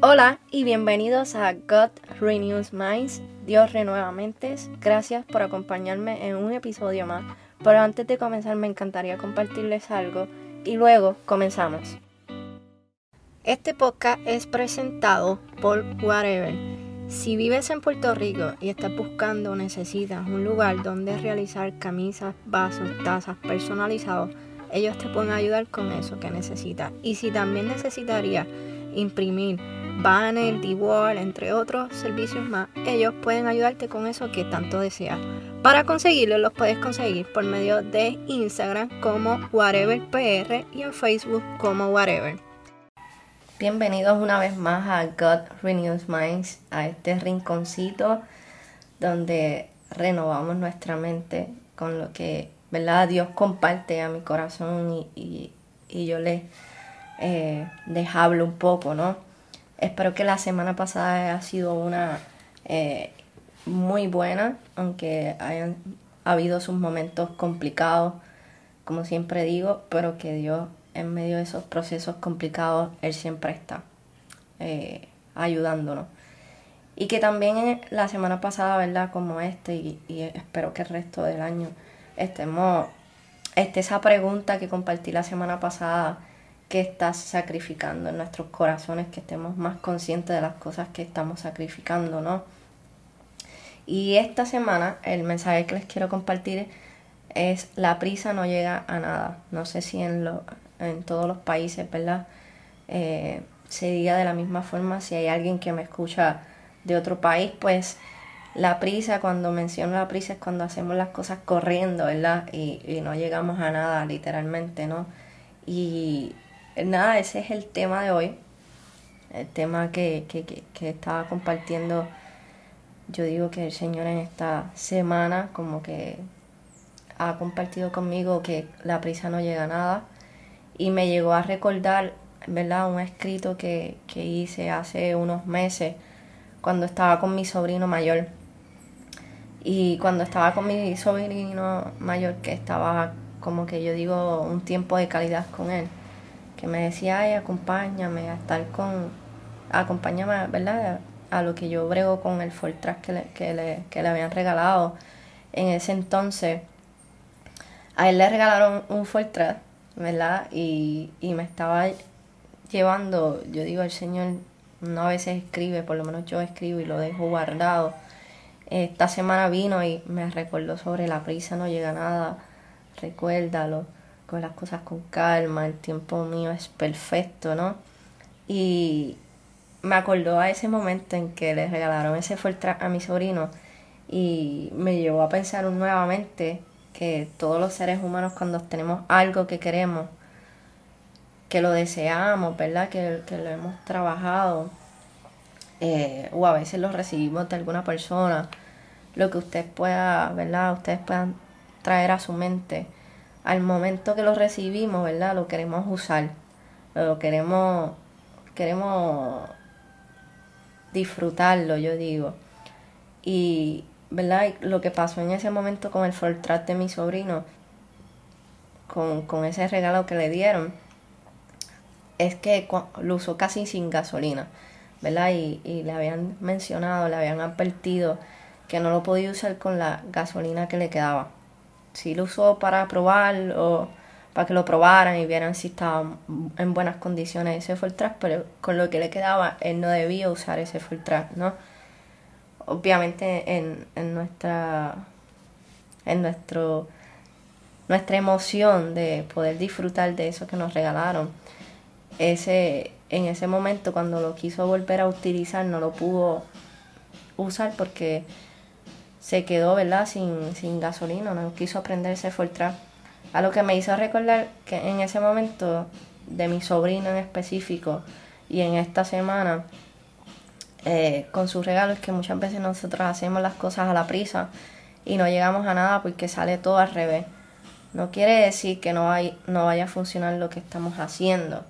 Hola y bienvenidos a God Renews Minds, Dios renueva mentes. Gracias por acompañarme en un episodio más. Pero antes de comenzar me encantaría compartirles algo y luego comenzamos. Este podcast es presentado por Whatever. Si vives en Puerto Rico y estás buscando o necesitas un lugar donde realizar camisas, vasos, tazas personalizados, ellos te pueden ayudar con eso que necesitas. Y si también necesitarías imprimir banner, D-Wall, entre otros servicios más, ellos pueden ayudarte con eso que tanto deseas. Para conseguirlo los puedes conseguir por medio de Instagram como WhateverPR y en Facebook como Whatever. Bienvenidos una vez más a God Renews Minds, a este rinconcito donde renovamos nuestra mente con lo que ¿verdad? Dios comparte a mi corazón y, yo les, eh, hablo un poco, ¿no? Espero que la semana pasada haya sido una eh, muy buena, aunque hayan habido sus momentos complicados, como siempre digo, pero que Dios en medio de esos procesos complicados, Él siempre está eh, ayudándonos. Y que también la semana pasada, ¿verdad? Como este, y, y espero que el resto del año estemos, este, esa pregunta que compartí la semana pasada, que estás sacrificando en nuestros corazones, que estemos más conscientes de las cosas que estamos sacrificando, ¿no? Y esta semana el mensaje que les quiero compartir es la prisa no llega a nada. No sé si en, lo, en todos los países, ¿verdad? Eh, se diga de la misma forma. Si hay alguien que me escucha de otro país, pues la prisa, cuando menciono la prisa es cuando hacemos las cosas corriendo, ¿verdad? Y, y no llegamos a nada, literalmente, ¿no? Y nada, ese es el tema de hoy. El tema que, estaba compartiendo. Yo digo que el Señor en esta semana como que ha compartido conmigo que la prisa no llega a nada. Y me llegó a recordar, ¿verdad? Un escrito que, que hice hace unos meses cuando estaba con mi sobrino mayor. Y cuando estaba con mi sobrino mayor, que estaba como que yo digo un tiempo de calidad con él, que me decía, ay, acompáñame a estar con, acompáñame, ¿verdad? A lo que yo brego con el Fortran que le, que le, que le habían regalado en ese entonces. A él le regalaron un Fortran, ¿verdad? Y, y me estaba llevando, yo digo, el Señor no a veces escribe, por lo menos yo escribo y lo dejo guardado. Esta semana vino y me recordó sobre la prisa, no llega nada, recuérdalo con las cosas con calma, el tiempo mío es perfecto, ¿no? Y me acordó a ese momento en que le regalaron ese track a mi sobrino y me llevó a pensar nuevamente que todos los seres humanos cuando tenemos algo que queremos, que lo deseamos, ¿verdad? Que, que lo hemos trabajado, eh, o a veces lo recibimos de alguna persona, lo que usted pueda, ¿verdad? Ustedes puedan traer a su mente al momento que lo recibimos, ¿verdad? Lo queremos usar, lo queremos, queremos disfrutarlo, yo digo. Y, ¿verdad? lo que pasó en ese momento con el Fortrat de mi sobrino, con, con ese regalo que le dieron, es que lo usó casi sin gasolina, ¿verdad? Y, y le habían mencionado, le habían advertido que no lo podía usar con la gasolina que le quedaba si lo usó para probar o para que lo probaran y vieran si estaba en buenas condiciones ese full track, pero con lo que le quedaba, él no debía usar ese full track, ¿no? Obviamente en, en nuestra en nuestro nuestra emoción de poder disfrutar de eso que nos regalaron. Ese, en ese momento cuando lo quiso volver a utilizar no lo pudo usar porque se quedó, ¿verdad? Sin, sin gasolina, no quiso aprenderse track. A lo que me hizo recordar que en ese momento de mi sobrino en específico y en esta semana eh, con sus regalos que muchas veces nosotros hacemos las cosas a la prisa y no llegamos a nada porque sale todo al revés. No quiere decir que no, hay, no vaya a funcionar lo que estamos haciendo,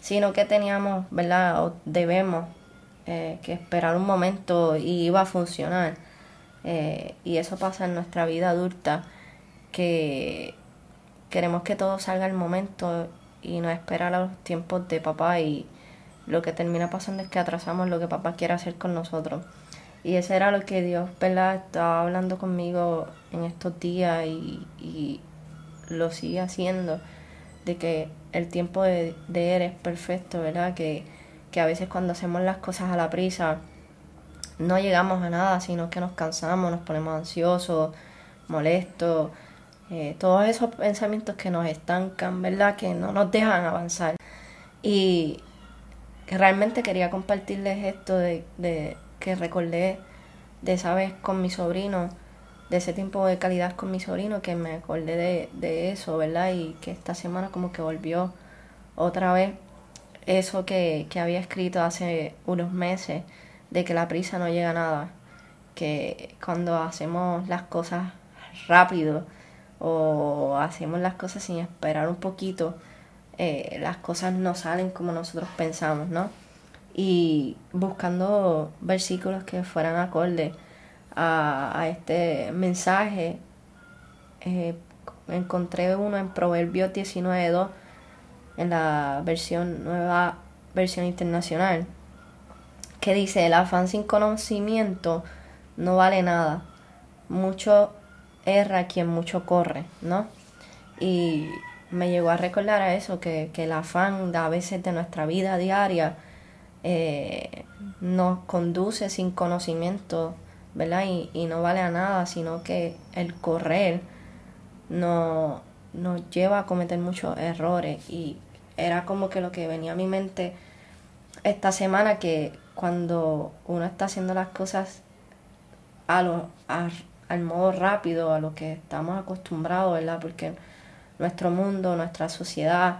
sino que teníamos, ¿verdad? O debemos eh, que esperar un momento y iba a funcionar. Eh, y eso pasa en nuestra vida adulta, que queremos que todo salga al momento y no esperar a los tiempos de papá y, lo que termina pasando es que atrasamos lo que papá quiere hacer con nosotros. Y eso era lo que Dios, ¿verdad? Estaba hablando conmigo en estos días y, y lo sigue haciendo, de que el tiempo de, de Él es perfecto, ¿verdad? Que, que a veces cuando hacemos las cosas a la prisa, no llegamos a nada, sino que nos cansamos, nos ponemos ansiosos, molestos, eh, todos esos pensamientos que nos estancan, ¿verdad? Que no nos dejan avanzar. Y realmente quería compartirles esto de, de que recordé de esa vez con mi sobrino, de ese tiempo de calidad con mi sobrino, que me acordé de, de eso, ¿verdad? Y que esta semana como que volvió otra vez eso que, que había escrito hace unos meses, de que la prisa no llega a nada, que cuando hacemos las cosas rápido o hacemos las cosas sin esperar un poquito, eh, las cosas no salen como nosotros pensamos, ¿no? Y buscando versículos que fueran acordes a, este mensaje, eh, encontré uno en Proverbios 19.2, en la versión nueva versión internacional, que dice, el afán sin conocimiento no vale nada. Mucho erra quien mucho corre, ¿no? Y me llegó a recordar a eso, que, que el afán a veces de nuestra vida diaria eh, nos conduce sin conocimiento, ¿verdad? Y, y, no vale a nada, sino que el correr no, nos lleva a cometer muchos errores. Y era como que lo que venía a mi mente esta semana, que cuando uno está haciendo las cosas a lo, al modo rápido, a lo que estamos acostumbrados, ¿verdad? Porque nuestro mundo, nuestra sociedad,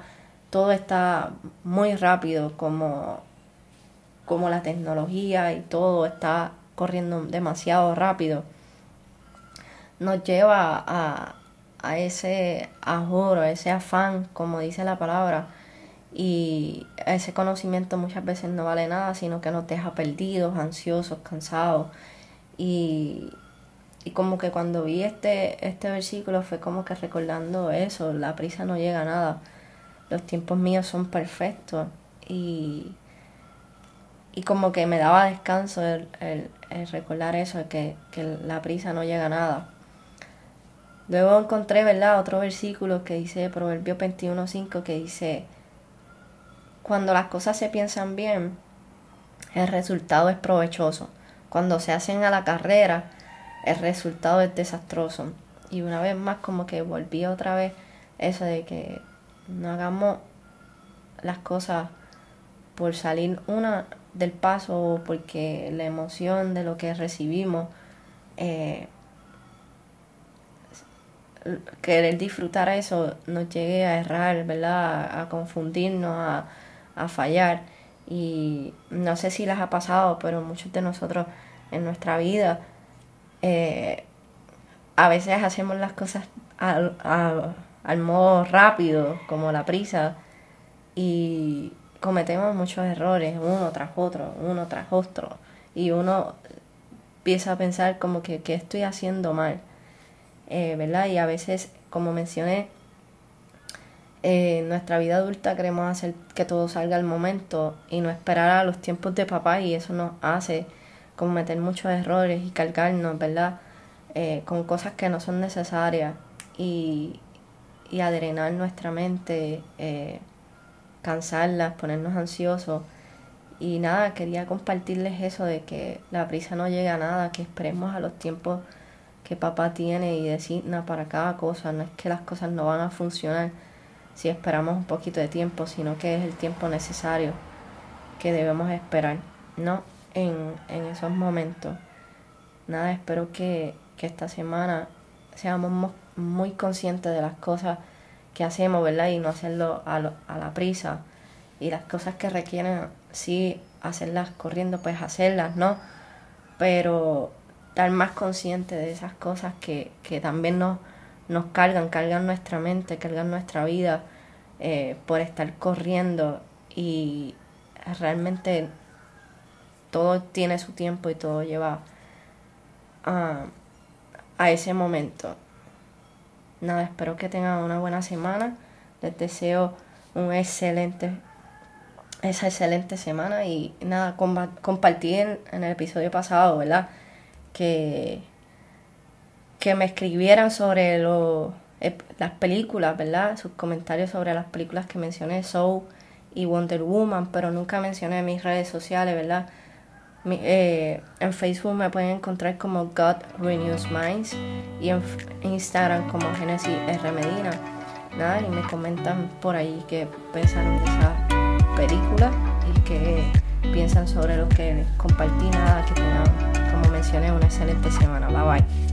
todo está muy rápido, como, como la tecnología y todo está corriendo demasiado rápido. Nos lleva a, a ese ahorro, a ese afán, como dice la palabra, y ese conocimiento muchas veces no vale nada, sino que nos deja perdidos, ansiosos, cansados. Y, y como que cuando vi este, este versículo fue como que recordando eso, la prisa no llega a nada, los tiempos míos son perfectos y, y como que me daba descanso el, el, recordar eso, que, que la prisa no llega a nada. Luego encontré, ¿verdad? Otro versículo que dice, Proverbio 21.5, que dice, cuando las cosas se piensan bien, el resultado es provechoso. Cuando se hacen a la carrera, el resultado es desastroso. Y una vez más como que volví otra vez eso de que no hagamos las cosas por salir una del paso o porque la emoción de lo que recibimos, eh, querer disfrutar eso nos llegue a errar, ¿verdad? A, confundirnos, a, a fallar. Y no sé si las ha pasado, pero muchos de nosotros en nuestra vida eh, a veces hacemos las cosas al, al, modo rápido, como la prisa, y cometemos muchos errores, uno tras otro, uno tras otro, y uno empieza a pensar como que, ¿qué estoy haciendo mal? Eh, ¿Verdad? Y a veces, como mencioné, eh, en nuestra vida adulta queremos hacer que todo salga al momento y no esperar a los tiempos de papá y eso nos hace cometer muchos errores y cargarnos, ¿verdad? Eh, con cosas que no son necesarias y, y adrenar nuestra mente, eh, cansarlas, ponernos ansiosos. Y nada, quería compartirles eso de que la prisa no llega a nada, que esperemos a los tiempos que papá tiene y designa para cada cosa. No es que las cosas no van a funcionar si esperamos un poquito de tiempo, sino que es el tiempo necesario que debemos esperar, ¿no? en, en esos momentos. Nada, espero que, que esta semana seamos muy conscientes de las cosas que hacemos, ¿verdad? Y no hacerlo a, la prisa. Y las cosas que requieren, sí, hacerlas corriendo, pues hacerlas, ¿no? Pero estar más consciente de esas cosas que, que también nos, nos cargan, cargan nuestra mente, cargan nuestra vida eh, por estar corriendo y realmente todo tiene su tiempo y todo lleva a, a ese momento. Nada, espero que tengan una buena semana. Les deseo un excelente esa excelente semana y nada, compartí en, el episodio pasado, ¿verdad? Que, que me escribieran sobre lo, las películas, ¿verdad? Sus comentarios sobre las películas que mencioné, Soul y Wonder Woman, pero nunca mencioné mis redes sociales, ¿verdad? Eh, en Facebook me pueden encontrar como God Renews Minds y en, Instagram como Genesis R. Medina. Nada, y me comentan por ahí que pensaron de esa película y que piensan sobre lo que compartí. Nada, que tengan, como mencioné, una excelente semana. Bye bye.